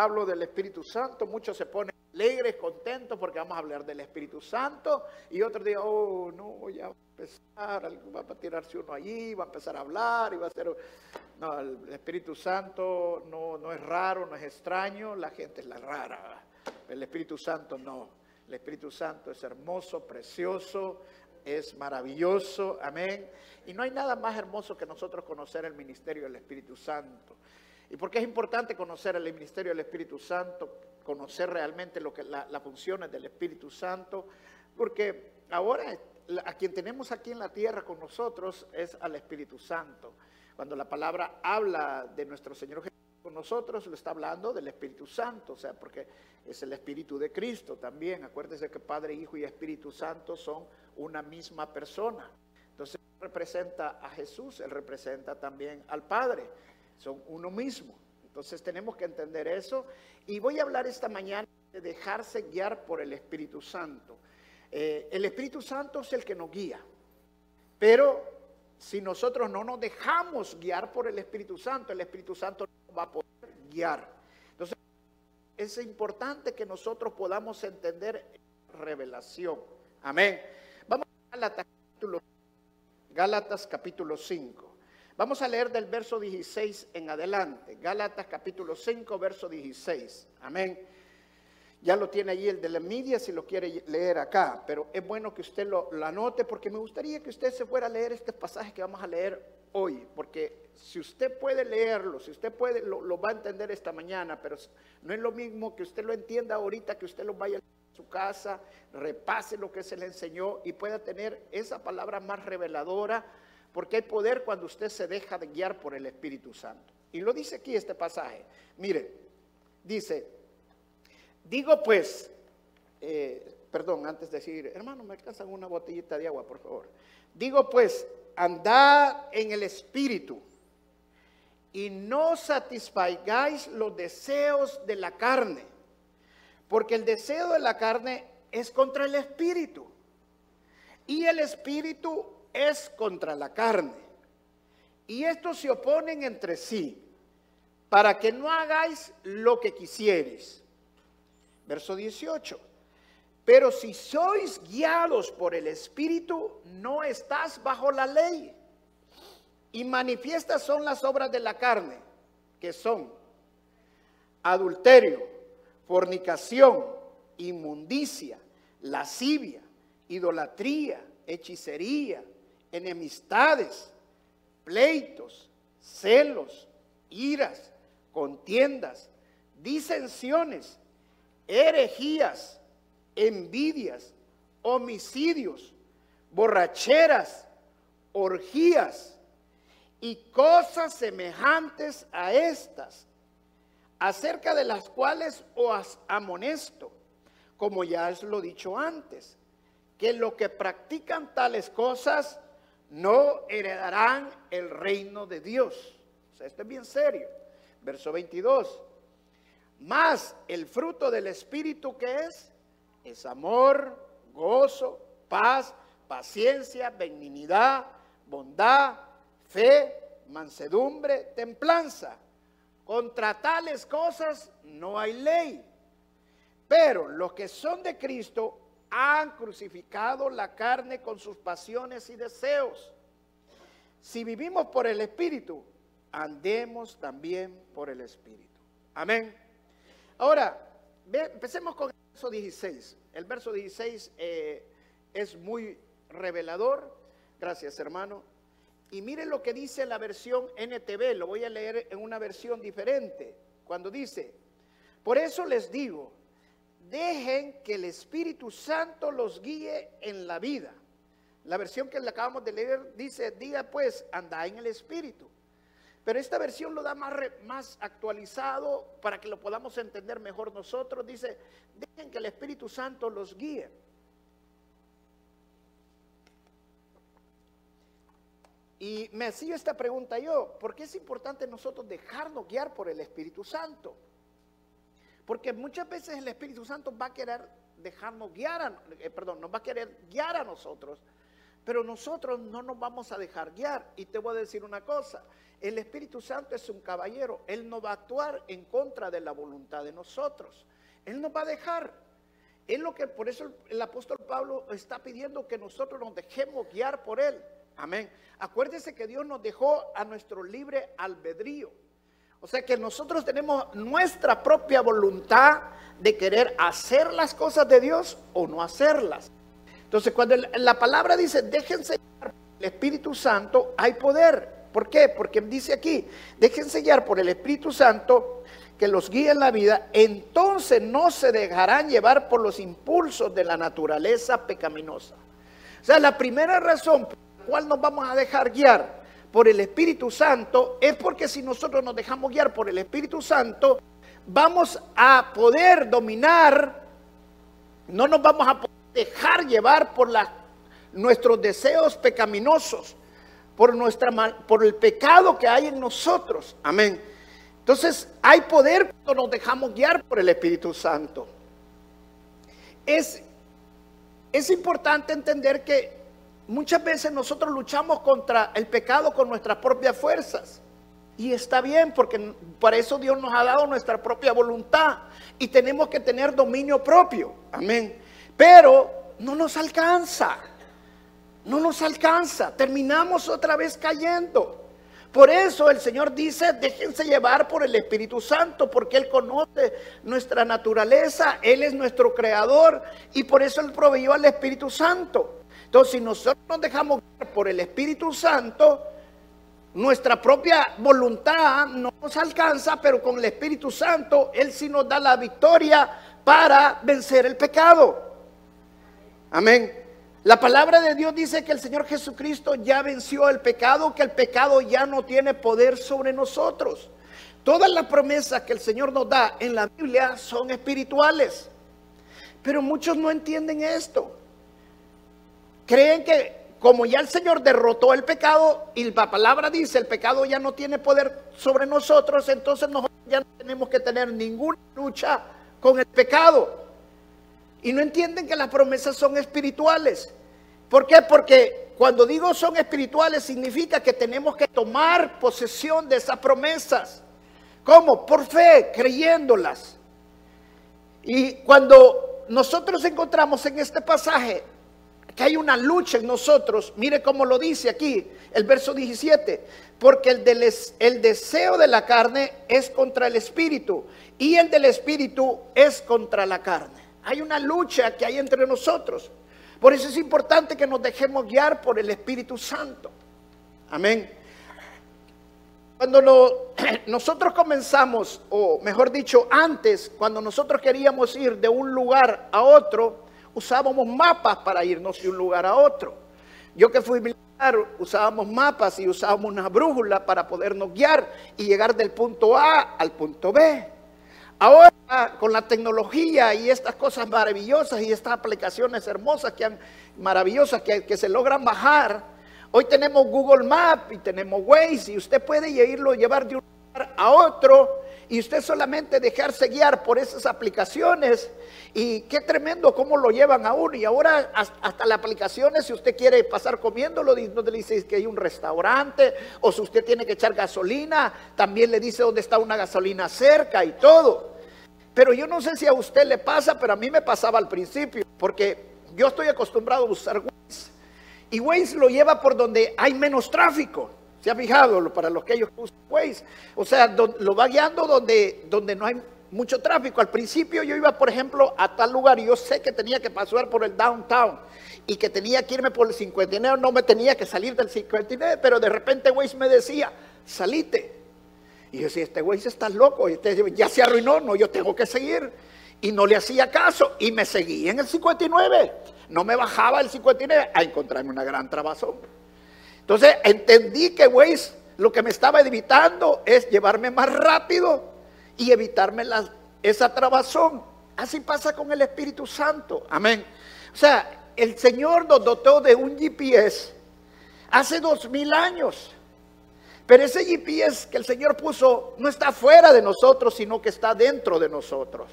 Hablo del Espíritu Santo, muchos se ponen alegres, contentos porque vamos a hablar del Espíritu Santo y otros dicen, oh, no, ya va a empezar, va a tirarse uno allí, va a empezar a hablar y va a ser... No, el Espíritu Santo no, no es raro, no es extraño, la gente es la rara. El Espíritu Santo no. El Espíritu Santo es hermoso, precioso, es maravilloso, amén. Y no hay nada más hermoso que nosotros conocer el ministerio del Espíritu Santo. ¿Y por qué es importante conocer el ministerio del Espíritu Santo? Conocer realmente lo que las funciones del Espíritu Santo, porque ahora a quien tenemos aquí en la tierra con nosotros es al Espíritu Santo. Cuando la palabra habla de nuestro Señor Jesús con nosotros, lo está hablando del Espíritu Santo, o sea, porque es el Espíritu de Cristo también. Acuérdense que Padre, Hijo y Espíritu Santo son una misma persona. Entonces representa a Jesús, él representa también al Padre son uno mismo. Entonces tenemos que entender eso. Y voy a hablar esta mañana de dejarse guiar por el Espíritu Santo. Eh, el Espíritu Santo es el que nos guía. Pero si nosotros no nos dejamos guiar por el Espíritu Santo, el Espíritu Santo no va a poder guiar. Entonces es importante que nosotros podamos entender revelación. Amén. Vamos a Gálatas capítulo, Gálatas capítulo 5. Vamos a leer del verso 16 en adelante. Gálatas capítulo 5, verso 16. Amén. Ya lo tiene ahí el de la media si lo quiere leer acá, pero es bueno que usted lo, anote porque me gustaría que usted se fuera a leer este pasaje que vamos a leer hoy, porque si usted puede leerlo, si usted puede, lo, lo, va a entender esta mañana, pero no es lo mismo que usted lo entienda ahorita, que usted lo vaya a su casa, repase lo que se le enseñó y pueda tener esa palabra más reveladora porque hay poder cuando usted se deja de guiar por el Espíritu Santo. Y lo dice aquí este pasaje. Mire, dice, digo pues, eh, perdón, antes de decir, hermano, me alcanzan una botellita de agua, por favor. Digo pues, andad en el Espíritu y no satisfagáis los deseos de la carne, porque el deseo de la carne es contra el Espíritu. Y el Espíritu es contra la carne. Y estos se oponen entre sí, para que no hagáis lo que quisieres. Verso 18. Pero si sois guiados por el Espíritu, no estás bajo la ley. Y manifiestas son las obras de la carne, que son adulterio, fornicación, inmundicia, lascivia, idolatría, hechicería, enemistades, pleitos, celos, iras, contiendas, disensiones, herejías, envidias, homicidios, borracheras, orgías y cosas semejantes a estas, acerca de las cuales os amonesto, como ya os lo dicho antes, que los que practican tales cosas no heredarán el reino de Dios. O sea, esto es bien serio. Verso 22. Más el fruto del Espíritu que es, es amor, gozo, paz, paciencia, benignidad, bondad, fe, mansedumbre, templanza. Contra tales cosas no hay ley. Pero los que son de Cristo han crucificado la carne con sus pasiones y deseos. Si vivimos por el Espíritu, andemos también por el Espíritu. Amén. Ahora, empecemos con el verso 16. El verso 16 eh, es muy revelador. Gracias, hermano. Y miren lo que dice la versión NTV. Lo voy a leer en una versión diferente. Cuando dice, por eso les digo, dejen que el Espíritu Santo los guíe en la vida. La versión que le acabamos de leer dice, diga pues, anda en el Espíritu. Pero esta versión lo da más, más actualizado para que lo podamos entender mejor nosotros. Dice, dejen que el Espíritu Santo los guíe. Y me hacía esta pregunta yo, ¿por qué es importante nosotros dejarnos guiar por el Espíritu Santo? Porque muchas veces el Espíritu Santo va a querer dejarnos guiar, a, eh, perdón, nos va a querer guiar a nosotros, pero nosotros no nos vamos a dejar guiar. Y te voy a decir una cosa, el Espíritu Santo es un caballero, Él no va a actuar en contra de la voluntad de nosotros, Él nos va a dejar. Es lo que por eso el apóstol Pablo está pidiendo que nosotros nos dejemos guiar por Él. Amén. Acuérdese que Dios nos dejó a nuestro libre albedrío. O sea que nosotros tenemos nuestra propia voluntad de querer hacer las cosas de Dios o no hacerlas. Entonces, cuando la palabra dice, déjense guiar por el Espíritu Santo, hay poder. ¿Por qué? Porque dice aquí, déjense guiar por el Espíritu Santo que los guíe en la vida, entonces no se dejarán llevar por los impulsos de la naturaleza pecaminosa. O sea, la primera razón por la cual nos vamos a dejar guiar por el Espíritu Santo es porque si nosotros nos dejamos guiar por el Espíritu Santo, vamos a poder dominar, no nos vamos a poder dejar llevar por nuestros deseos pecaminosos, por, nuestra, por el pecado que hay en nosotros. Amén. Entonces, hay poder cuando nos dejamos guiar por el Espíritu Santo. Es, es importante entender que Muchas veces nosotros luchamos contra el pecado con nuestras propias fuerzas. Y está bien, porque para eso Dios nos ha dado nuestra propia voluntad. Y tenemos que tener dominio propio. Amén. Pero no nos alcanza. No nos alcanza. Terminamos otra vez cayendo. Por eso el Señor dice, déjense llevar por el Espíritu Santo, porque Él conoce nuestra naturaleza, Él es nuestro creador y por eso Él proveyó al Espíritu Santo. Entonces, si nosotros nos dejamos por el Espíritu Santo, nuestra propia voluntad no nos alcanza, pero con el Espíritu Santo Él sí nos da la victoria para vencer el pecado. Amén. La palabra de Dios dice que el Señor Jesucristo ya venció el pecado, que el pecado ya no tiene poder sobre nosotros. Todas las promesas que el Señor nos da en la Biblia son espirituales. Pero muchos no entienden esto creen que como ya el Señor derrotó el pecado y la palabra dice el pecado ya no tiene poder sobre nosotros, entonces nosotros ya no tenemos que tener ninguna lucha con el pecado. Y no entienden que las promesas son espirituales. ¿Por qué? Porque cuando digo son espirituales significa que tenemos que tomar posesión de esas promesas. ¿Cómo? Por fe, creyéndolas. Y cuando nosotros encontramos en este pasaje que hay una lucha en nosotros. Mire cómo lo dice aquí el verso 17. Porque el, deseo de la carne es contra el espíritu y el del espíritu es contra la carne. Hay una lucha que hay entre nosotros. Por eso es importante que nos dejemos guiar por el Espíritu Santo. Amén. Cuando nosotros comenzamos, o mejor dicho, antes, cuando nosotros queríamos ir de un lugar a otro, usábamos mapas para irnos de un lugar a otro. Yo que fui militar, usábamos mapas y usábamos una brújula para podernos guiar y llegar del punto A al punto B. Ahora, con la tecnología y estas cosas maravillosas y estas aplicaciones hermosas, que han, maravillosas que, se logran bajar, hoy tenemos Google Maps y tenemos Waze y usted puede irlo llevar de un lugar a otro y usted solamente dejarse guiar por esas aplicaciones y qué tremendo cómo lo llevan a uno. Y ahora hasta las aplicaciones, si usted quiere pasar comiéndolo, no le dice que hay un restaurante o si usted tiene que echar gasolina, también le dice dónde está una gasolina cerca y todo. Pero yo no sé si a usted le pasa, pero a mí me pasaba al principio, porque yo estoy acostumbrado a usar Waze. Y Waze lo lleva por donde hay menos tráfico. ¿Se ha fijado? Para los que ellos usan Waze. O sea, lo va guiando donde, donde no hay mucho tráfico. Al principio yo iba, por ejemplo, a tal lugar y yo sé que tenía que pasar por el downtown y que tenía que irme por el 59, no me tenía que salir del 59, pero de repente Waze me decía, salite. Y yo decía, este Waze está loco, y este ya se arruinó, no, yo tengo que seguir. Y no le hacía caso y me seguí en el 59. No me bajaba el 59 a encontrarme una gran trabazón. Entonces entendí que Waze lo que me estaba evitando es llevarme más rápido y evitarme esa trabazón. Así pasa con el Espíritu Santo. Amén. O sea, el Señor nos dotó de un GPS. hace dos mil años. Pero ese GPS que el Señor puso no está fuera de nosotros, sino que está dentro de nosotros.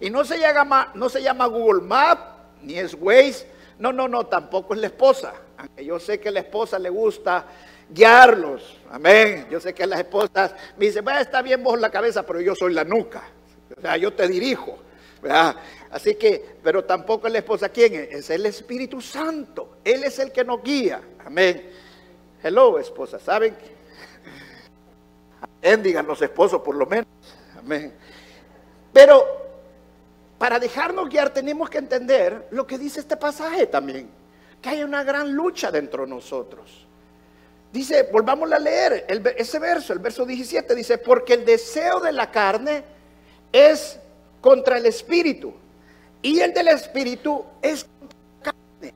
Y no se llama, no se llama Google Map, ni es Waze. No, no, no, tampoco es la esposa. Aunque yo sé que a la esposa le gusta guiarlos. Amén. Yo sé que las esposas me dicen, bueno, está bien vos la cabeza, pero yo soy la nuca. O sea, yo te dirijo. Así que, pero tampoco es la esposa. ¿Quién es? Es el Espíritu Santo. Él es el que nos guía. Amén. Hello, esposa. ¿Saben? Amén, digan los esposos por lo menos. Amén. Pero para dejarnos guiar tenemos que entender lo que dice este pasaje también. Que hay una gran lucha dentro de nosotros. Dice, volvamos a leer ese verso, el verso 17, dice, porque el deseo de la carne es contra el espíritu y el del espíritu es contra la carne.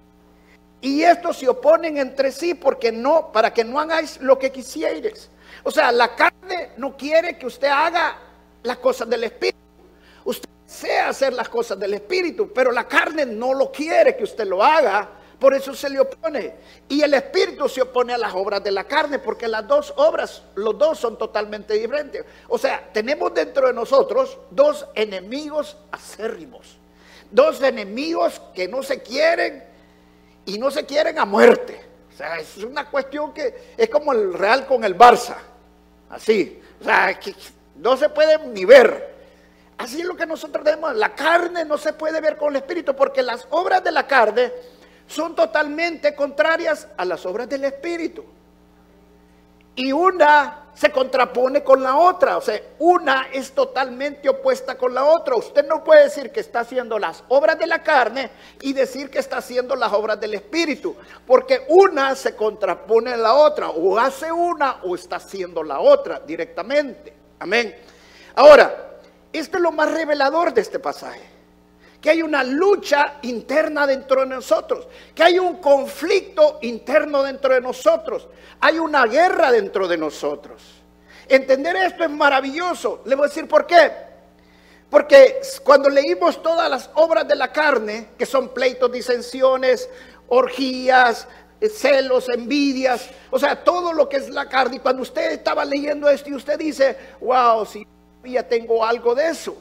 Y estos se oponen entre sí porque no, para que no hagáis lo que quisieres. O sea, la carne no quiere que usted haga las cosas del espíritu. Usted desea hacer las cosas del espíritu, pero la carne no lo quiere que usted lo haga por eso se le opone. Y el espíritu se opone a las obras de la carne, porque las dos obras, los dos son totalmente diferentes. O sea, tenemos dentro de nosotros dos enemigos acérrimos. Dos enemigos que no se quieren y no se quieren a muerte. O sea, es una cuestión que es como el Real con el Barça. Así. O sea, que no se pueden ni ver. Así es lo que nosotros tenemos. La carne no se puede ver con el espíritu porque las obras de la carne son totalmente contrarias a las obras del Espíritu. Y una se contrapone con la otra, o sea, una es totalmente opuesta con la otra. Usted no puede decir que está haciendo las obras de la carne y decir que está haciendo las obras del Espíritu, porque una se contrapone a la otra, o hace una o está haciendo la otra directamente. Amén. Ahora, esto es lo más revelador de este pasaje que hay una lucha interna dentro de nosotros, que hay un conflicto interno dentro de nosotros, hay una guerra dentro de nosotros. Entender esto es maravilloso. Le voy a decir por qué. Porque cuando leímos todas las obras de la carne, que son pleitos, disensiones, orgías, celos, envidias, o sea, todo lo que es la carne, y cuando usted estaba leyendo esto y usted dice, wow, si ya tengo algo de eso.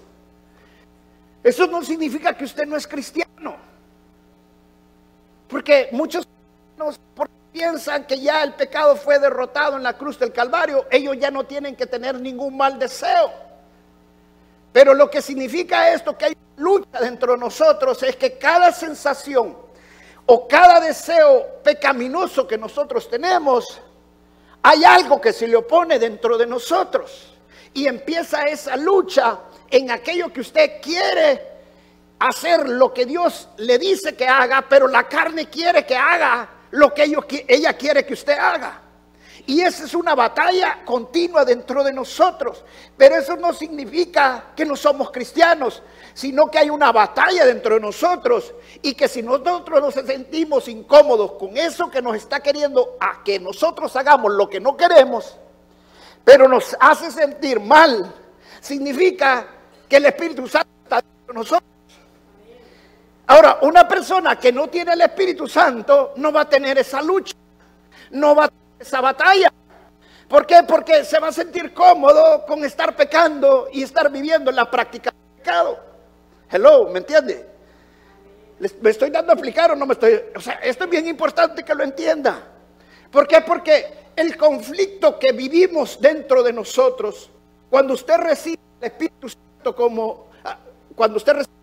Eso no significa que usted no es cristiano. Porque muchos piensan que ya el pecado fue derrotado en la cruz del Calvario. Ellos ya no tienen que tener ningún mal deseo. Pero lo que significa esto, que hay lucha dentro de nosotros, es que cada sensación o cada deseo pecaminoso que nosotros tenemos, hay algo que se le opone dentro de nosotros. Y empieza esa lucha en aquello que usted quiere hacer lo que Dios le dice que haga, pero la carne quiere que haga lo que ella quiere que usted haga. Y esa es una batalla continua dentro de nosotros. Pero eso no significa que no somos cristianos, sino que hay una batalla dentro de nosotros. Y que si nosotros nos sentimos incómodos con eso que nos está queriendo a que nosotros hagamos lo que no queremos, pero nos hace sentir mal, significa que el Espíritu Santo está de nosotros. Ahora, una persona que no tiene el Espíritu Santo no va a tener esa lucha, no va a tener esa batalla. ¿Por qué? Porque se va a sentir cómodo con estar pecando y estar viviendo en la práctica del pecado. Hello, ¿me entiende? ¿Me estoy dando a explicar o no me estoy? O sea, esto es bien importante que lo entienda. ¿Por qué? Porque el conflicto que vivimos dentro de nosotros, cuando usted recibe el Espíritu Santo, como, ah, cuando usted recibe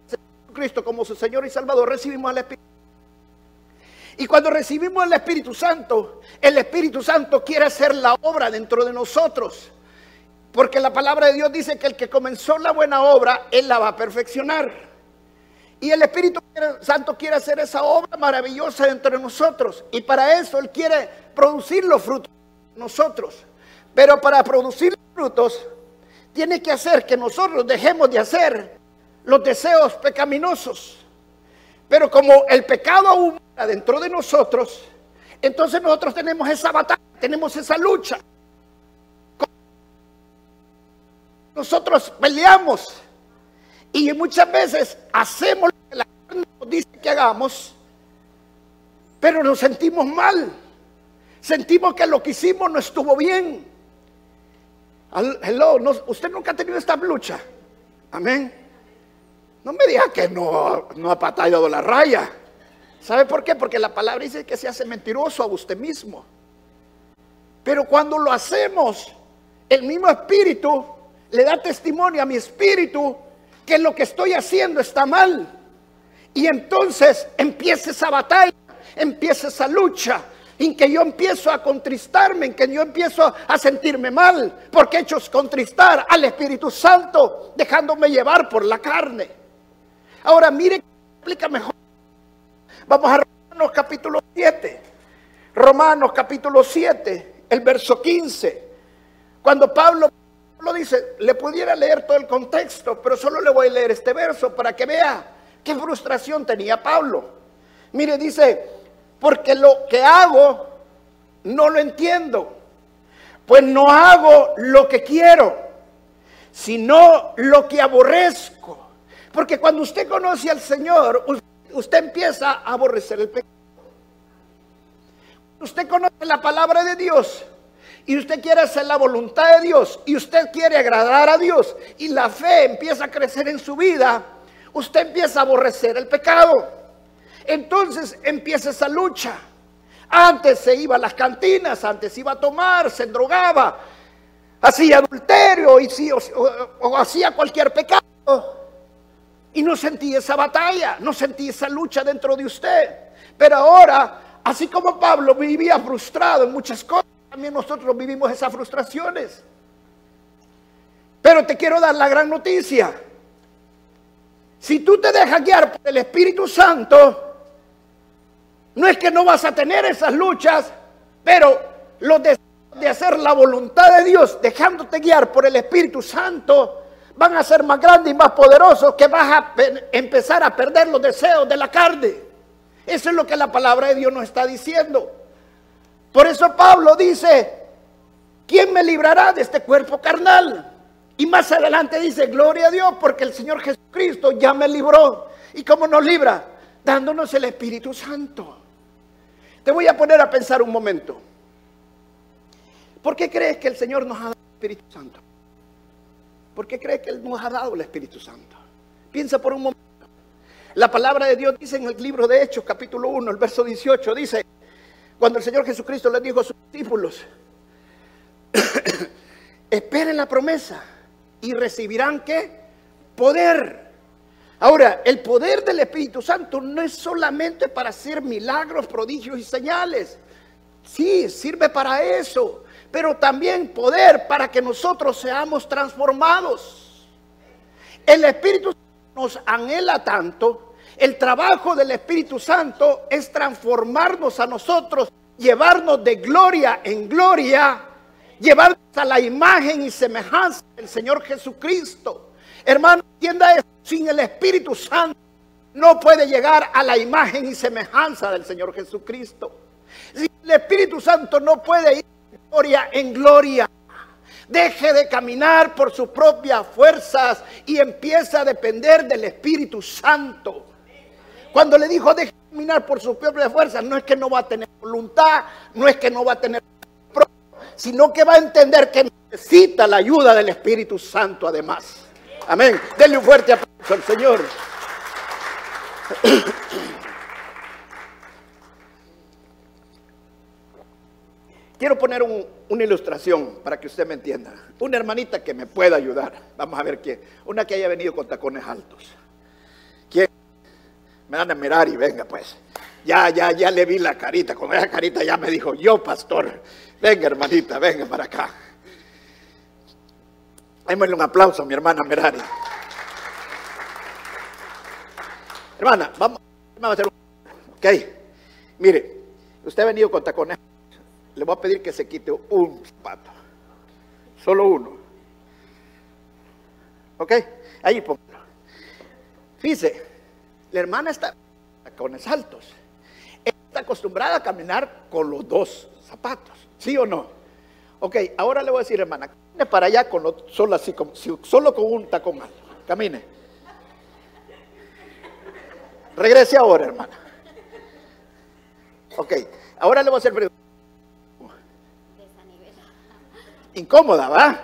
a Cristo como su Señor y Salvador, recibimos al Espíritu. Y cuando recibimos el Espíritu Santo, el Espíritu Santo quiere hacer la obra dentro de nosotros. Porque la palabra de Dios dice que el que comenzó la buena obra, Él la va a perfeccionar. Y el Espíritu Santo quiere hacer esa obra maravillosa dentro de nosotros. Y para eso Él quiere producir los frutos nosotros. Pero para producir frutos tiene que hacer que nosotros dejemos de hacer los deseos pecaminosos. Pero como el pecado aún dentro de nosotros, entonces nosotros tenemos esa batalla, tenemos esa lucha. Nosotros peleamos y muchas veces hacemos lo que la carne nos dice que hagamos, pero nos sentimos mal. Sentimos que lo que hicimos no estuvo bien. Hello, usted nunca ha tenido esta lucha. Amén. No me diga que no, no ha patallado la raya. ¿Sabe por qué? Porque la palabra dice que se hace mentiroso a usted mismo. Pero cuando lo hacemos, el mismo espíritu le da testimonio a mi espíritu que lo que estoy haciendo está mal. Y entonces empieza esa batalla, empieza esa lucha, en que yo empiezo a contristarme, en que yo empiezo a sentirme mal, porque he hecho contristar al Espíritu Santo, dejándome llevar por la carne. Ahora mire, explica mejor. Vamos a Romanos capítulo 7. Romanos capítulo 7, el verso 15. Cuando Pablo lo dice, le pudiera leer todo el contexto, pero solo le voy a leer este verso para que vea qué frustración tenía Pablo. Mire, dice, porque lo que hago no lo entiendo. Pues no hago lo que quiero, sino lo que aborrezco. Porque cuando usted conoce al Señor, usted empieza a aborrecer el pecado. Usted conoce la palabra de Dios y usted quiere hacer la voluntad de Dios y usted quiere agradar a Dios y la fe empieza a crecer en su vida, usted empieza a aborrecer el pecado. Entonces empieza esa lucha. Antes se iba a las cantinas, antes iba a tomar, se drogaba, hacía adulterio y, o, hacía cualquier pecado. Y no sentía esa batalla, no sentía esa lucha dentro de usted. Pero ahora, así como Pablo vivía frustrado en muchas cosas, también nosotros vivimos esas frustraciones. Pero te quiero dar la gran noticia. Si tú te dejas guiar por el Espíritu Santo, no es que no vas a tener esas luchas, pero los de, de hacer la voluntad de Dios, dejándote guiar por el Espíritu Santo, van a ser más grandes y más poderosos que vas a empezar a perder los deseos de la carne. Eso es lo que la palabra de Dios nos está diciendo. Por eso Pablo dice, ¿quién me librará de este cuerpo carnal? Y más adelante dice, gloria a Dios, porque el Señor Jesucristo ya me libró. ¿Y cómo nos libra? Dándonos el Espíritu Santo. Te voy a poner a pensar un momento. ¿Por qué crees que el Señor nos ha dado el Espíritu Santo? ¿Por qué crees que Él nos ha dado el Espíritu Santo? Piensa por un momento. La palabra de Dios dice en el libro de Hechos, capítulo 1, el verso 18, dice, cuando el Señor Jesucristo le dijo a sus discípulos, esperen la promesa y recibirán qué? Poder Ahora, el poder del Espíritu Santo no es solamente para hacer milagros, prodigios y señales. Sí, sirve para eso, pero también poder para que nosotros seamos transformados. El Espíritu nos anhela tanto. El trabajo del Espíritu Santo es transformarnos a nosotros, llevarnos de gloria en gloria, llevarnos a la imagen y semejanza del Señor Jesucristo. Hermano, entienda esto sin el Espíritu Santo no puede llegar a la imagen y semejanza del Señor Jesucristo. Si el Espíritu Santo no puede ir de gloria en gloria, deje de caminar por sus propias fuerzas y empieza a depender del Espíritu Santo. Cuando le dijo deje de caminar por sus propias fuerzas, no es que no va a tener voluntad, no es que no va a tener sino que va a entender que necesita la ayuda del Espíritu Santo además. Amén. Denle un fuerte aplauso al Señor. Quiero poner una ilustración para que usted me entienda. Una hermanita que me pueda ayudar. Vamos a ver quién. Una que haya venido con tacones altos. ¿Quién? Me van a mirar y venga pues. Ya, ya, ya le vi la carita. Con esa carita ya me dijo, yo pastor. Venga hermanita, venga para acá. Démosle un aplauso a mi hermana Merari. Hermana, vamos, a hacer un... Ok, mire, usted ha venido con tacones. Le voy a pedir que se quite un zapato. Solo uno. ¿Ok? Ahí póngalo. Fíjese, la hermana está con tacones altos. Está acostumbrada a caminar con los dos zapatos. ¿Sí o no? Ok, ahora le voy a decir, hermana, camine para allá con solo, así, solo con un tacón alto. Camine. Regrese ahora, hermana. Ok, ahora le voy a hacer pregunta. incómoda, ¿va?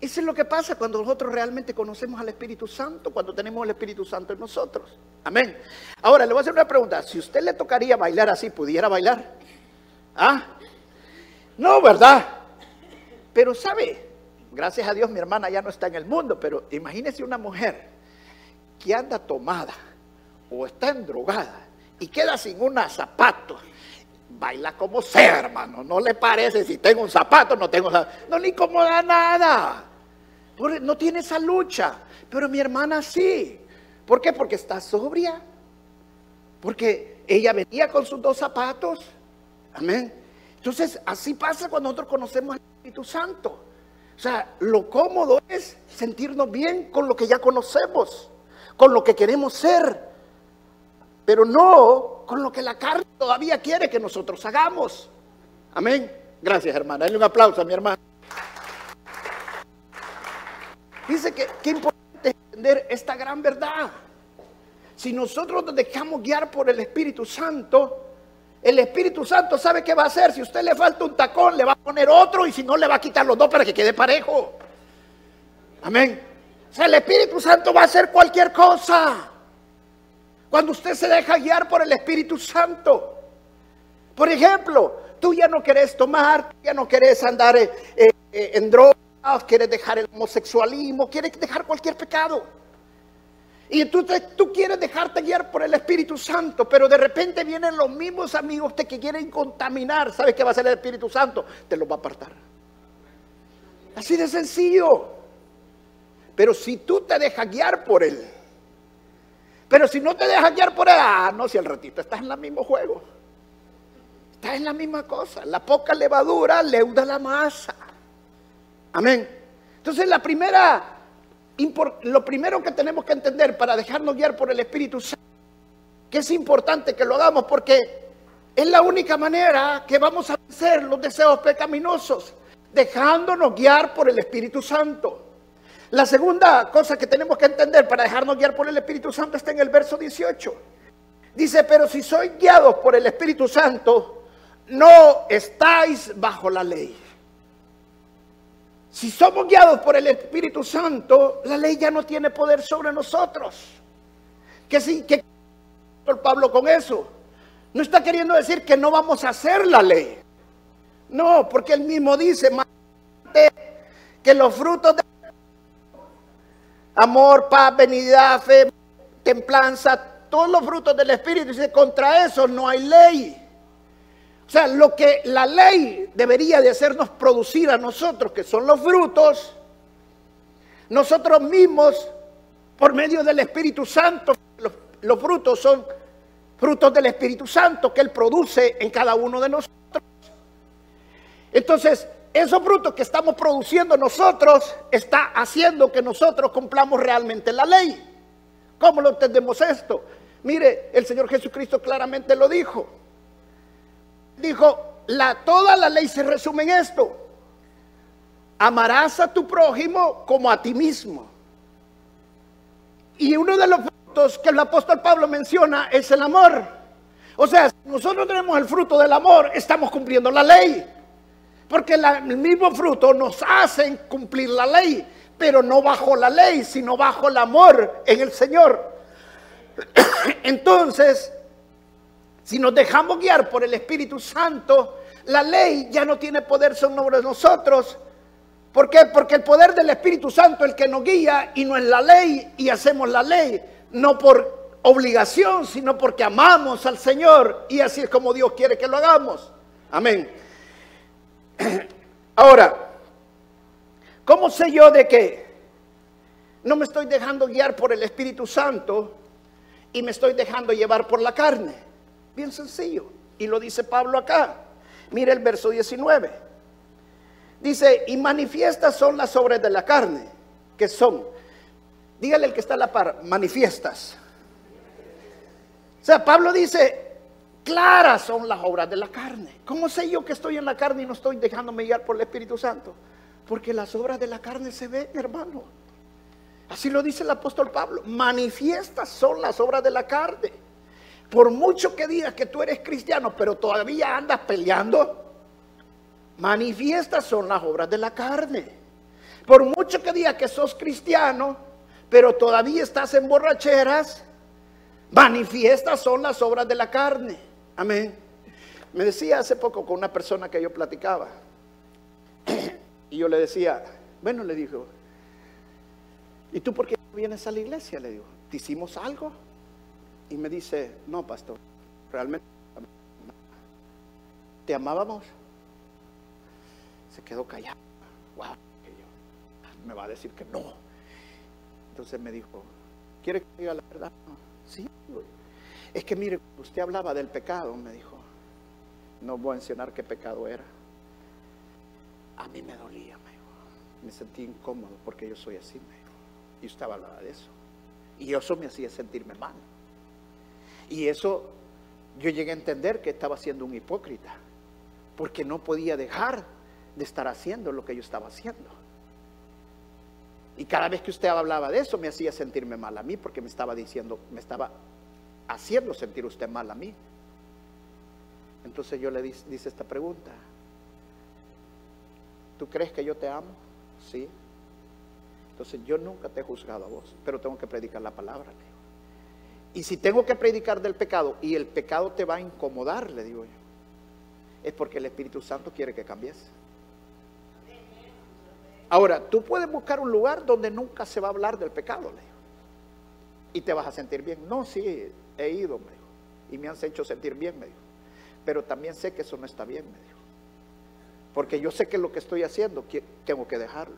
Eso es lo que pasa cuando nosotros realmente conocemos al Espíritu Santo, cuando tenemos el Espíritu Santo en nosotros. Amén. Ahora, le voy a hacer una pregunta. Si usted le tocaría bailar así, ¿pudiera bailar? ¿Ah? No, ¿verdad? Pero sabe, gracias a Dios mi hermana ya no está en el mundo, pero imagínese una mujer que anda tomada o está endrogada y queda sin unos zapatos baila como sea, hermano. No le parece si tengo un zapato, no tengo No le incomoda nada no tiene esa lucha, pero mi hermana sí. ¿Por qué? Porque está sobria. Porque ella venía con sus dos zapatos. Amén. Entonces, así pasa cuando nosotros conocemos al Espíritu Santo. O sea, lo cómodo es sentirnos bien con lo que ya conocemos, con lo que queremos ser, pero no con lo que la carne todavía quiere que nosotros hagamos. Amén. Gracias, hermana. Denle un aplauso a mi hermana. Dice que qué importante es entender esta gran verdad. Si nosotros nos dejamos guiar por el Espíritu Santo, el Espíritu Santo sabe qué va a hacer. Si usted le falta un tacón, le va a poner otro y si no, le va a quitar los dos para que quede parejo. Amén. O sea, el Espíritu Santo va a hacer cualquier cosa. Cuando usted se deja guiar por el Espíritu Santo. Por ejemplo, tú ya no querés tomar, ya no querés andar eh, eh, en drogas quieres dejar el homosexualismo, quieres dejar cualquier pecado. Y tú, tú quieres dejarte guiar por el Espíritu Santo, pero de repente vienen los mismos amigos que quieren contaminar. ¿Sabes qué va a hacer el Espíritu Santo? Te los va a apartar. Así de sencillo. Pero si tú te dejas guiar por él, pero si no te dejas guiar por él, ah, no, si al ratito estás en el mismo juego. Estás en la misma cosa. La poca levadura leuda la masa. Amén. Entonces la primera, lo primero que tenemos que entender para dejarnos guiar por el Espíritu Santo, que es importante que lo hagamos porque es la única manera que vamos a vencer los deseos pecaminosos, dejándonos guiar por el Espíritu Santo. La segunda cosa que tenemos que entender para dejarnos guiar por el Espíritu Santo está en el verso 18. Dice, pero si sois guiados por el Espíritu Santo, no estáis bajo la ley. Si somos guiados por el Espíritu Santo, la ley ya no tiene poder sobre nosotros. ¿Qué sí? ¿Qué Pablo con eso? No está queriendo decir que no vamos a hacer la ley. No, porque él mismo dice que los frutos de amor, paz, benignidad, fe, templanza, todos los frutos del Espíritu, dice, contra eso no hay ley. O sea, lo que la ley debería de hacernos producir a nosotros, que son los frutos, nosotros mismos, por medio del Espíritu Santo, los, frutos son frutos del Espíritu Santo que Él produce en cada uno de nosotros. Entonces, esos frutos que estamos produciendo nosotros está haciendo que nosotros cumplamos realmente la ley. ¿Cómo lo entendemos esto? Mire, el Señor Jesucristo claramente lo dijo dijo, la, toda la ley se resume en esto. Amarás a tu prójimo como a ti mismo. Y uno de los frutos que el apóstol Pablo menciona es el amor. O sea, si nosotros tenemos el fruto del amor, estamos cumpliendo la ley. Porque el mismo fruto nos hace cumplir la ley, pero no bajo la ley, sino bajo el amor en el Señor. Entonces, si nos dejamos guiar por el Espíritu Santo, la ley ya no tiene poder sobre nosotros. ¿Por qué? Porque el poder del Espíritu Santo es el que nos guía y no es la ley y hacemos la ley, no por obligación, sino porque amamos al Señor y así es como Dios quiere que lo hagamos. Amén. Ahora, ¿cómo sé yo de que no me estoy dejando guiar por el Espíritu Santo y me estoy dejando llevar por la carne? Bien sencillo. Y lo dice Pablo acá. Mire el verso 19. Dice, y manifiestas son las obras de la carne, que son, dígale el que está a la par, manifiestas. O sea, Pablo dice, claras son las obras de la carne. ¿Cómo sé yo que estoy en la carne y no estoy dejándome guiar por el Espíritu Santo? Porque las obras de la carne se ven, hermano. Así lo dice el apóstol Pablo. Manifiestas son las obras de la carne. Por mucho que digas que tú eres cristiano, pero todavía andas peleando, Manifiestas son las obras de la carne. Por mucho que digas que sos cristiano, pero todavía estás en borracheras, manifiestas son las obras de la carne. Amén. Me decía hace poco con una persona que yo platicaba, y yo le decía, bueno, le dijo, ¿y tú por qué vienes a la iglesia? Le digo, ¿te hicimos algo? Y me dice, no, pastor, realmente te amábamos. Se quedó callado. Wow, me va a decir que no. Entonces me dijo, ¿quiere que diga la verdad? Sí, es que mire, usted hablaba del pecado, me dijo. No voy a mencionar qué pecado era. A mí me dolía, me. Me sentí incómodo porque yo soy así, me dijo. Y usted hablaba de eso. Y eso me hacía sentirme mal. Y eso yo llegué a entender que estaba siendo un hipócrita. Porque no podía dejar de estar haciendo lo que yo estaba haciendo. Y cada vez que usted hablaba de eso me hacía sentirme mal a mí porque me estaba diciendo, me estaba haciendo sentir usted mal a mí. Entonces yo le dice, esta pregunta. ¿Tú crees que yo te amo? Sí. Entonces yo nunca te he juzgado a vos, pero tengo que predicar la palabra. Y si tengo que predicar del pecado y el pecado te va a incomodar, le digo yo, es porque el Espíritu Santo quiere que cambies. Ahora, tú puedes buscar un lugar donde nunca se va a hablar del pecado, le digo. Y te vas a sentir bien. No, sí, he ido, me dijo. Y me han hecho sentir bien, me dijo. Pero también sé que eso no está bien, me dijo. Porque yo sé que lo que estoy haciendo tengo que dejarlo.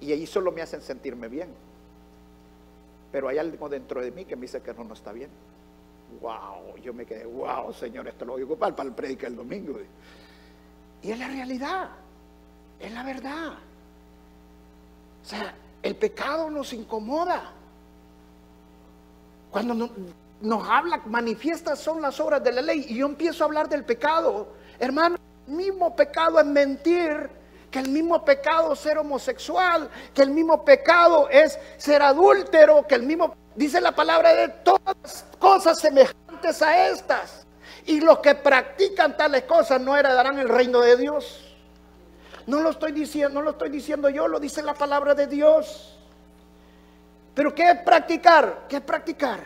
Y ahí solo me hacen sentirme bien. Pero hay algo dentro de mí que me dice que no, no está bien. Wow, yo me quedé, wow, Señor, esto lo voy a ocupar para el predica el domingo. Y es la realidad. Es la verdad. O sea, el pecado nos incomoda. Cuando nos habla, manifiesta son las obras de la ley. Y yo empiezo a hablar del pecado. Hermano, el mismo pecado es mentir, que el mismo pecado es ser homosexual, que el mismo pecado es ser adúltero, que el mismo, dice la palabra de todas cosas semejantes a estas. Y los que practican tales cosas no heredarán el reino de Dios. No lo estoy diciendo, no lo estoy diciendo yo, lo dice la palabra de Dios. Pero ¿qué es practicar? ¿Qué es practicar?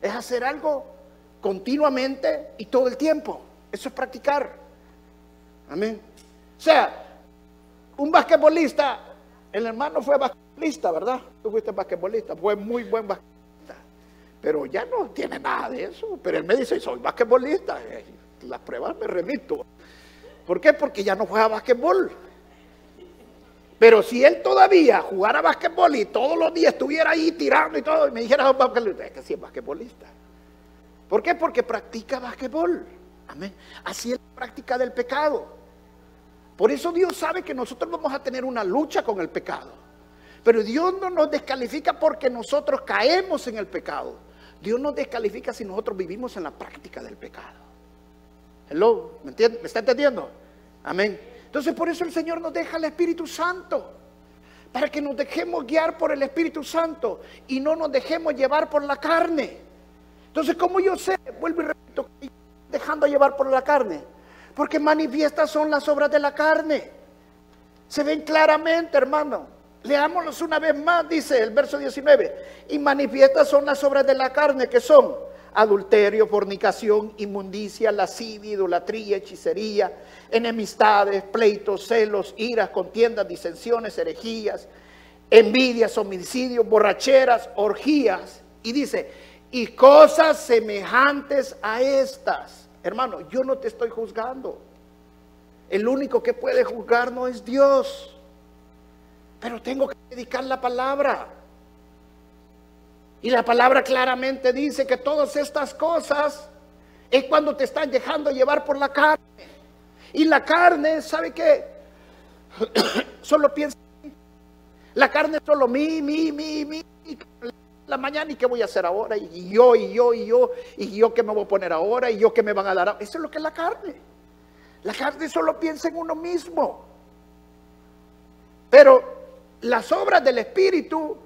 Es hacer algo continuamente y todo el tiempo. Eso es practicar. Amén. O sea, un basquetbolista, el hermano fue basquetbolista, ¿verdad? Tú fuiste basquetbolista, fue muy buen basquetbolista. Pero ya no tiene nada de eso. Pero él me dice, soy basquetbolista. Las pruebas me remito. ¿Por qué? Porque ya no juega básquetbol. Pero si él todavía jugara básquetbol y todos los días estuviera ahí tirando y todo, y me dijera, es que sí es basquetbolista. ¿Por qué? Porque practica básquetbol. Amén. Así es la práctica del pecado. Por eso Dios sabe que nosotros vamos a tener una lucha con el pecado. Pero Dios no nos descalifica porque nosotros caemos en el pecado. Dios nos descalifica si nosotros vivimos en la práctica del pecado. Hello, ¿me, ¿me está entendiendo? Amén. Entonces por eso el Señor nos deja el Espíritu Santo. Para que nos dejemos guiar por el Espíritu Santo y no nos dejemos llevar por la carne. Entonces, como yo sé, vuelvo y repito, dejando llevar por la carne. Porque manifiestas son las obras de la carne. Se ven claramente, hermano. Leámoslos una vez más, dice el verso 19. Y manifiestas son las obras de la carne que son adulterio, fornicación, inmundicia, lascivia, idolatría, hechicería, enemistades, pleitos, celos, iras, contiendas, disensiones, herejías, envidias, homicidios, borracheras, orgías. Y dice, y cosas semejantes a estas. Hermano, yo no te estoy juzgando. El único que puede juzgar no es Dios. Pero tengo que dedicar la palabra. Y la palabra claramente dice que todas estas cosas es cuando te están dejando llevar por la carne. Y la carne, ¿sabe qué? solo piensa. La carne solo mí, mí, mí, mí. La mañana y qué voy a hacer ahora. Y yo, y yo, y yo. Y yo qué me voy a poner ahora. Y yo qué me van a dar. Eso es lo que es la carne. La carne solo piensa en uno mismo. Pero las obras del Espíritu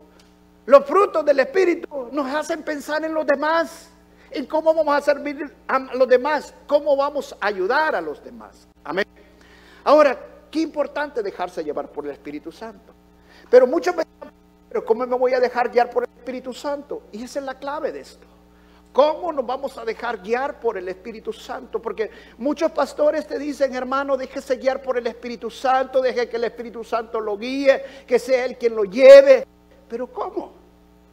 los frutos del Espíritu nos hacen pensar en los demás, en cómo vamos a servir a los demás, cómo vamos a ayudar a los demás. Amén. Ahora, qué importante dejarse llevar por el Espíritu Santo. Pero muchos me dicen, pero ¿cómo me voy a dejar guiar por el Espíritu Santo? Y esa es la clave de esto. ¿Cómo nos vamos a dejar guiar por el Espíritu Santo? Porque muchos pastores te dicen, hermano, déjese guiar por el Espíritu Santo, deje que el Espíritu Santo lo guíe, que sea Él quien lo lleve. Pero ¿cómo?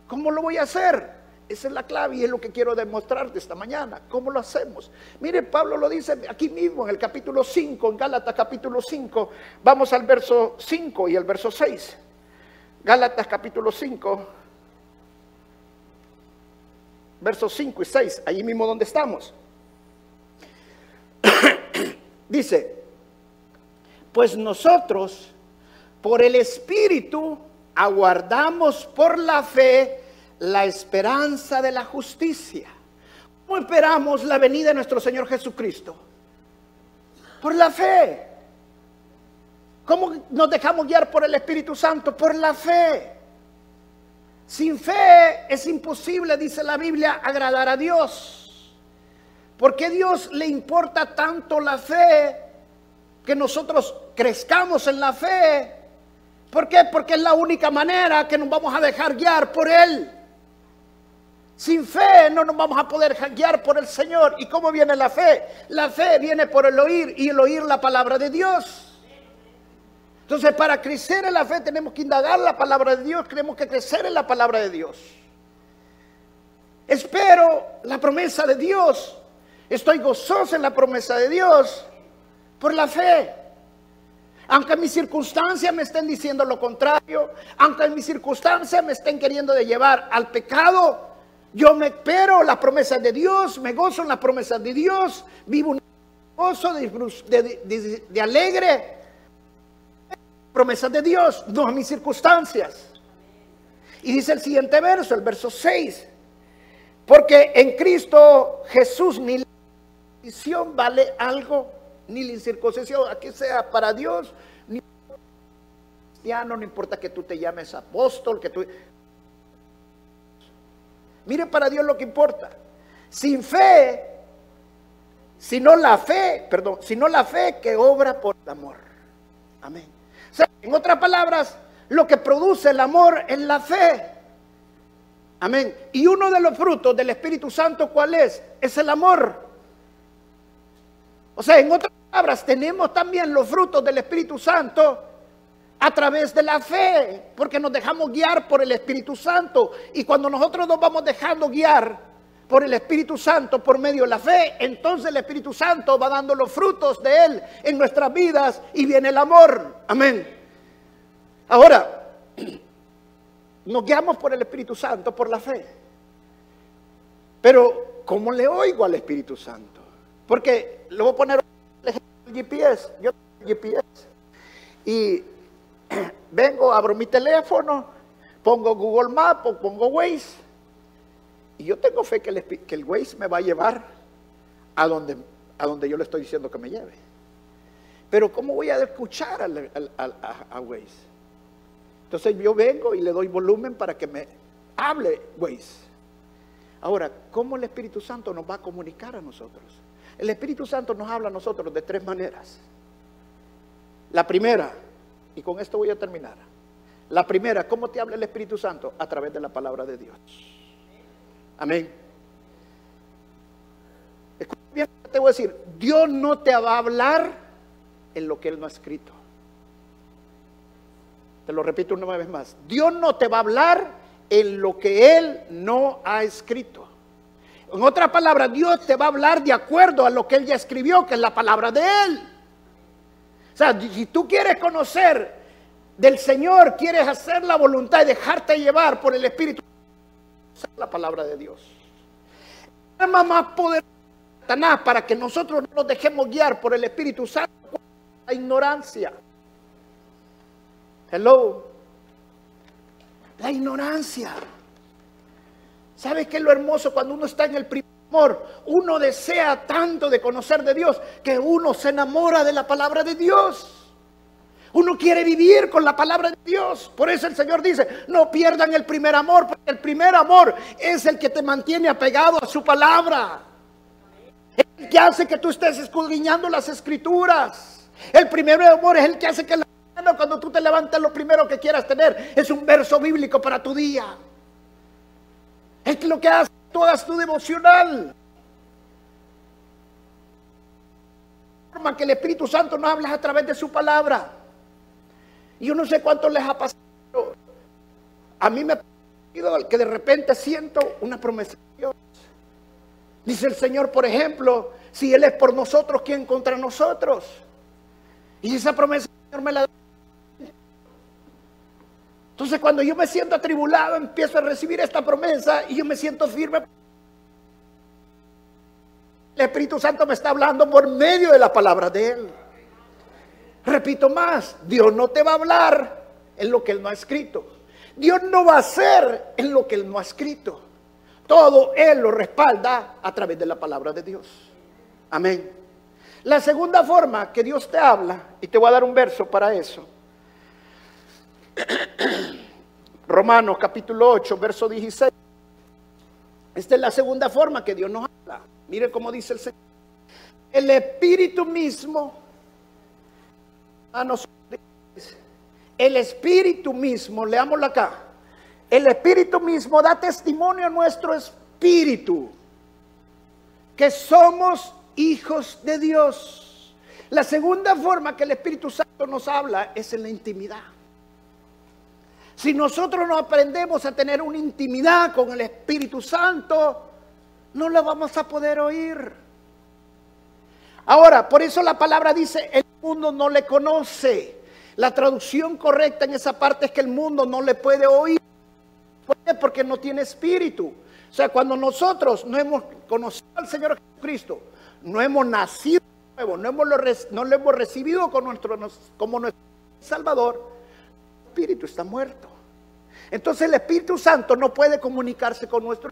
¿Cómo lo voy a hacer? Esa es la clave y es lo que quiero demostrarte esta mañana. ¿Cómo lo hacemos? Mire, Pablo lo dice aquí mismo en el capítulo 5, en Gálatas capítulo 5. Vamos al verso 5 y el verso 6. Gálatas capítulo 5, versos 5 y 6, ahí mismo donde estamos. Dice, pues nosotros por el Espíritu aguardamos por la fe la esperanza de la justicia. ¿Cómo esperamos la venida de nuestro Señor Jesucristo? Por la fe. ¿Cómo nos dejamos guiar por el Espíritu Santo? Por la fe. Sin fe es imposible, dice la Biblia, agradar a Dios. ¿Por qué Dios le importa tanto la fe? Que nosotros crezcamos en la fe. ¿Por qué? Porque es la única manera que nos vamos a dejar guiar por Él. Sin fe no nos vamos a poder guiar por el Señor. ¿Y cómo viene la fe? La fe viene por el oír y el oír la palabra de Dios. Entonces, para crecer en la fe tenemos que indagar la palabra de Dios, tenemos que crecer en la palabra de Dios. Espero la promesa de Dios. Estoy gozoso en la promesa de Dios por la fe. Aunque mis circunstancias me estén diciendo lo contrario, aunque mis circunstancias me estén queriendo llevar al pecado, yo me espero la promesa de Dios, me gozo en la promesa de Dios, vivo un gozo de, de alegre promesas de Dios, no a mis circunstancias. Y dice el siguiente verso, el verso 6, porque en Cristo Jesús ni la circuncisión vale algo, ni la incircuncisión, aquí sea para Dios, ni cristiano, no importa que tú te llames apóstol, que tú... Mire para Dios lo que importa. Sin fe, sino la fe, perdón, sino la fe que obra por el amor. Amén en otras palabras, lo que produce el amor es la fe. Amén. Y uno de los frutos del Espíritu Santo, ¿cuál es? Es el amor. O sea, en otras palabras, tenemos también los frutos del Espíritu Santo a través de la fe, porque nos dejamos guiar por el Espíritu Santo. Y cuando nosotros nos vamos dejando guiar por el Espíritu Santo por medio de la fe, entonces el Espíritu Santo va dando los frutos de Él en nuestras vidas y viene el amor. Amén. Ahora, nos guiamos por el Espíritu Santo, por la fe. Pero, ¿cómo le oigo al Espíritu Santo? Porque le voy a poner el GPS. Yo tengo GPS. Y vengo, abro mi teléfono, pongo Google Maps pongo Waze. Y yo tengo fe que el, el Waze me va a llevar a donde, a donde yo le estoy diciendo que me lleve. Pero ¿cómo voy a escuchar a Waze? Entonces yo vengo y le doy volumen para que me hable Waze. Ahora, ¿cómo el Espíritu Santo nos va a comunicar a nosotros? El Espíritu Santo nos habla a nosotros de tres maneras. La primera, y con esto voy a terminar. La primera, ¿cómo te habla el Espíritu Santo? A través de la palabra de Dios. Amén. Escucha bien, te voy a decir, Dios no te va a hablar en lo que Él no ha escrito. Te lo repito una vez más. Dios no te va a hablar en lo que Él no ha escrito. En otra palabra, Dios te va a hablar de acuerdo a lo que Él ya escribió, que es la palabra de Él. O sea, si tú quieres conocer del Señor, quieres hacer la voluntad y dejarte llevar por el Espíritu, la palabra de Dios. arma más poderosa Satanás para que nosotros no nos dejemos guiar por el Espíritu Santo, la ignorancia. Hello. La ignorancia. ¿Sabes qué es lo hermoso cuando uno está en el primer amor? Uno desea tanto de conocer de Dios que uno se enamora de la palabra de Dios. Uno quiere vivir con la palabra de Dios. Por eso el Señor dice, no pierdan el primer amor, porque el primer amor es el que te mantiene apegado a su palabra. El que hace que tú estés escudriñando las escrituras. El primero amor es el que hace que la cuando tú te levantes lo primero que quieras tener es un verso bíblico para tu día. Es lo que hace tú hagas tu devocional. Forma que el Espíritu Santo nos habla a través de su palabra. Y yo no sé cuánto les ha pasado. A mí me ha pasado que de repente siento una promesa de Dios. Dice el Señor, por ejemplo, si Él es por nosotros, ¿quién contra nosotros? Y esa promesa Señor me la da. Entonces cuando yo me siento atribulado, empiezo a recibir esta promesa y yo me siento firme. El Espíritu Santo me está hablando por medio de la palabra de Él. Repito más, Dios no te va a hablar en lo que Él no ha escrito. Dios no va a hacer en lo que Él no ha escrito. Todo Él lo respalda a través de la palabra de Dios. Amén. La segunda forma que Dios te habla, y te voy a dar un verso para eso. Romanos capítulo 8, verso 16. Esta es la segunda forma que Dios nos habla. Mire cómo dice el Señor. El Espíritu mismo, el Espíritu mismo, leámoslo acá. El Espíritu mismo da testimonio a nuestro espíritu que somos hijos de Dios. La segunda forma que el Espíritu Santo nos habla es en la intimidad. Si nosotros no aprendemos a tener una intimidad con el Espíritu Santo, no la vamos a poder oír. Ahora, por eso la palabra dice, el mundo no le conoce. La traducción correcta en esa parte es que el mundo no le puede oír. ¿Por? Porque no tiene espíritu. O sea, cuando nosotros no hemos conocido al Señor Jesucristo, no hemos nacido nuevo, no, hemos lo, no lo hemos recibido como nuestro, como nuestro Salvador, Espíritu está muerto. Entonces el Espíritu Santo no puede comunicarse con nuestro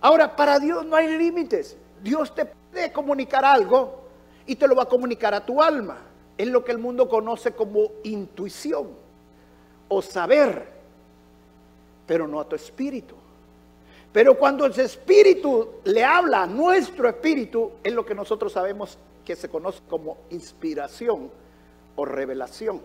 Ahora, para Dios no hay límites. Dios te puede comunicar algo y te lo va a comunicar a tu alma. Es lo que el mundo conoce como intuición o saber, pero no a tu espíritu. Pero cuando ese espíritu le habla a nuestro espíritu, es lo que nosotros sabemos que se conoce como inspiración o revelación.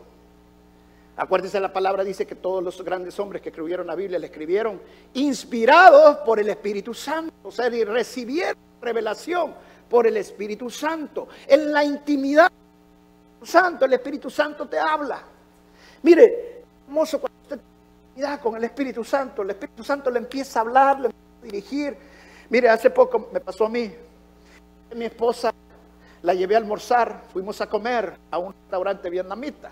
Acuérdense, la palabra dice que todos los grandes hombres que escribieron la Biblia la escribieron inspirados por el Espíritu Santo, o sea, y recibieron revelación por el Espíritu Santo. En la intimidad Santo, el Espíritu Santo te habla. Mire, hermoso cuando usted con el Espíritu Santo. El Espíritu Santo le empieza a hablar, le empieza a dirigir. Mire, hace poco me pasó a mí. Mi esposa la llevé a almorzar, fuimos a comer a un restaurante vietnamita.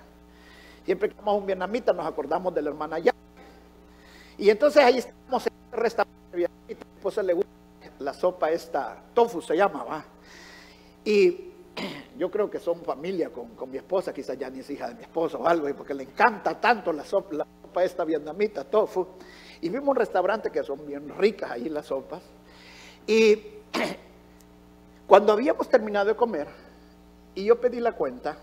Siempre que vamos un vietnamita nos acordamos de la hermana ya. Y entonces ahí estamos en el restaurante vietnamita. Mi esposa le gusta la sopa esta, tofu se llama, ¿va? Y yo creo que son familia con, mi esposa, quizás ya ni es hija de mi esposo o algo, porque le encanta tanto la sopa esta vietnamita, tofu. Y vimos un restaurante que son bien ricas ahí las sopas. Y cuando habíamos terminado de comer, y yo pedí la cuenta,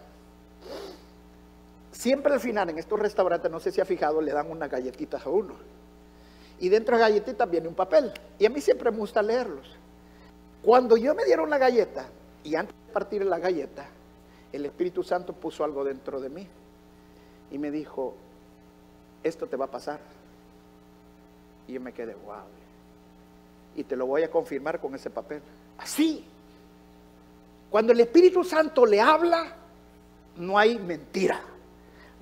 siempre al final en estos restaurantes, no sé si ha fijado, le dan unas galletitas a uno. Y dentro de galletitas viene un papel. Y a mí siempre me gusta leerlos. Cuando yo me dieron la galleta, y antes de partir la galleta, el Espíritu Santo puso algo dentro de mí y me dijo, esto te va a pasar. Y yo me quedé, wow. Y te lo voy a confirmar con ese papel. Así. Cuando el Espíritu Santo le habla, no hay mentira.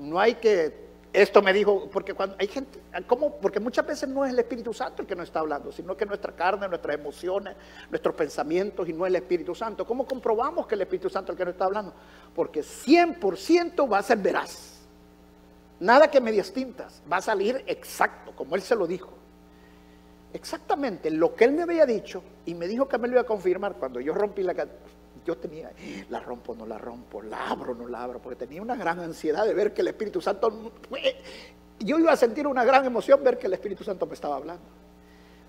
No hay que esto me dijo, porque cuando hay gente, ¿cómo? Porque muchas veces no es el Espíritu Santo el que nos está hablando, sino que nuestra carne, nuestras emociones, nuestros pensamientos y no el Espíritu Santo. ¿Cómo comprobamos que el Espíritu Santo es el que nos está hablando? Porque 100% va a ser veraz. Nada que medias tintas, va a salir exacto, como él se lo dijo. Exactamente lo que él me había dicho y me dijo que me lo iba a confirmar cuando yo rompí la yo tenía, la rompo, no la rompo, la abro, no la abro, porque tenía una gran ansiedad de ver que el Espíritu Santo, yo iba a sentir una gran emoción ver que el Espíritu Santo me estaba hablando.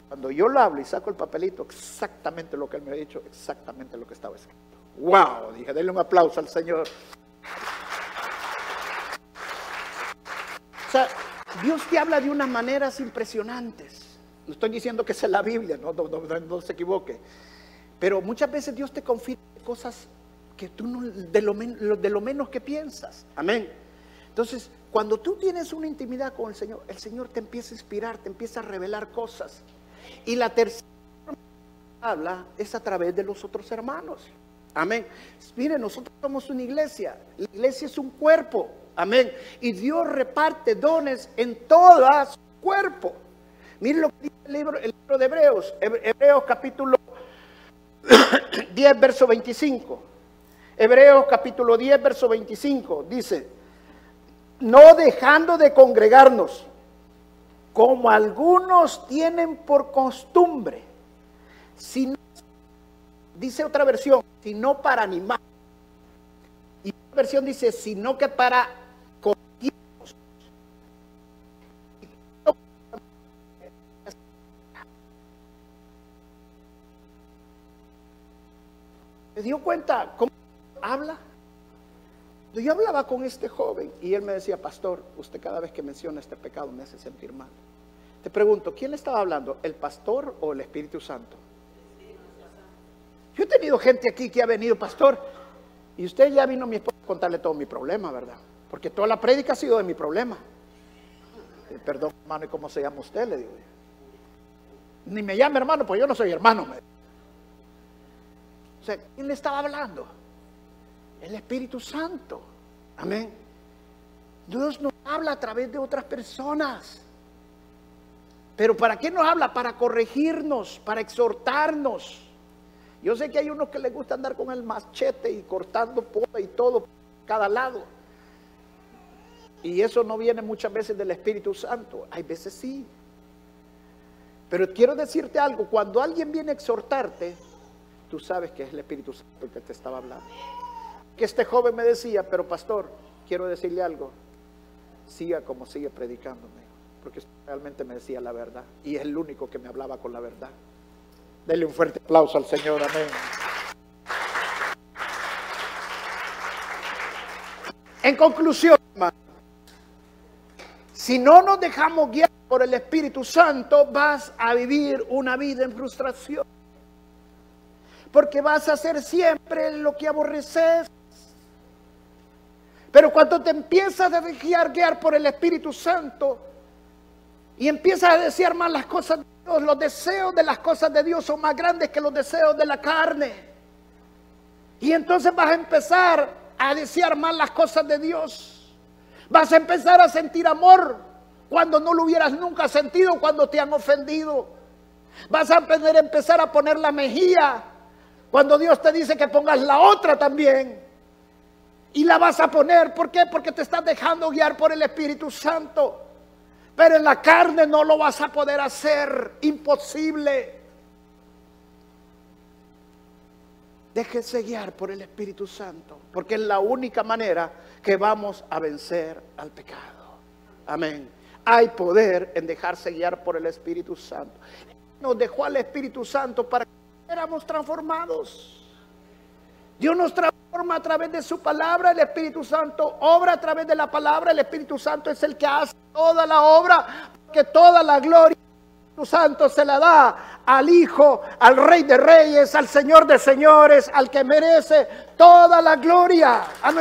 Cuando yo lo hablo y saco el papelito, exactamente lo que él me ha dicho, exactamente lo que estaba escrito. ¡Wow! Dije, denle un aplauso al Señor. O sea, Dios te habla de unas maneras impresionantes. No estoy diciendo que sea la Biblia, no, se equivoque. Pero muchas veces Dios te confirma cosas que tú no, de, lo, de lo menos que piensas. Amén. Entonces, cuando tú tienes una intimidad con el Señor, el Señor te empieza a inspirar, te empieza a revelar cosas. Y la tercera habla es a través de los otros hermanos. Amén. Miren, nosotros somos una iglesia. La iglesia es un cuerpo. Amén. Y Dios reparte dones en todo su cuerpo. Miren lo que dice el libro, el libro de Hebreos. Hebreos capítulo 10, verso 25. Hebreos capítulo 10, verso 25. Dice, no dejando de congregarnos, como algunos tienen por costumbre, sino, dice otra versión, sino para animar. Y otra versión dice, sino que para ¿Se dio cuenta cómo habla? Yo hablaba con este joven y él me decía, pastor, usted cada vez que menciona este pecado me hace sentir mal. Te pregunto, ¿quién le estaba hablando? ¿El pastor o el Espíritu Santo? Yo he tenido gente aquí que ha venido, pastor, y usted ya vino a mi esposa a contarle todo mi problema, ¿verdad? Porque toda la prédica ha sido de mi problema. Eh, perdón, hermano, ¿y cómo se llama usted? Le digo. Ni me llame hermano, pues yo no soy hermano. O sea, ¿quién le estaba hablando? El Espíritu Santo. Amén. Dios nos habla a través de otras personas. Pero ¿para qué nos habla? Para corregirnos, para exhortarnos. Yo sé que hay unos que les gusta andar con el machete y cortando poda y todo cada lado. Y eso no viene muchas veces del Espíritu Santo. Hay veces sí. Pero quiero decirte algo, cuando alguien viene a exhortarte, tú sabes que es el Espíritu Santo el que te estaba hablando que este joven me decía, pero pastor, quiero decirle algo, siga como sigue predicándome, porque realmente me decía la verdad y es el único que me hablaba con la verdad. Dele un fuerte aplauso al Señor, amén. En conclusión, si no nos dejamos guiar por el Espíritu Santo, vas a vivir una vida en frustración. Porque vas a hacer siempre lo que aborreces. Pero cuando te empiezas a dejar guiar por el Espíritu Santo y empiezas a desear más las cosas de Dios, los deseos de las cosas de Dios son más grandes que los deseos de la carne. Y entonces vas a empezar a desear más las cosas de Dios. Vas a empezar a sentir amor cuando no lo hubieras nunca sentido cuando te han ofendido. Vas a empezar a poner la mejilla cuando Dios te dice que pongas la otra también. Y la vas a poner, ¿por qué? Porque te estás dejando guiar por el Espíritu Santo. Pero en la carne no lo vas a poder hacer, imposible. Déjese guiar por el Espíritu Santo, porque es la única manera que vamos a vencer al pecado. Amén. Hay poder en dejarse guiar por el Espíritu Santo. Nos dejó al Espíritu Santo para que éramos transformados. Dios nos transforma a través de su palabra, el Espíritu Santo obra a través de la palabra, el Espíritu Santo es el que hace toda la obra, porque toda la gloria del Espíritu Santo se la da al Hijo, al Rey de Reyes, al Señor de Señores, al que merece toda la gloria. A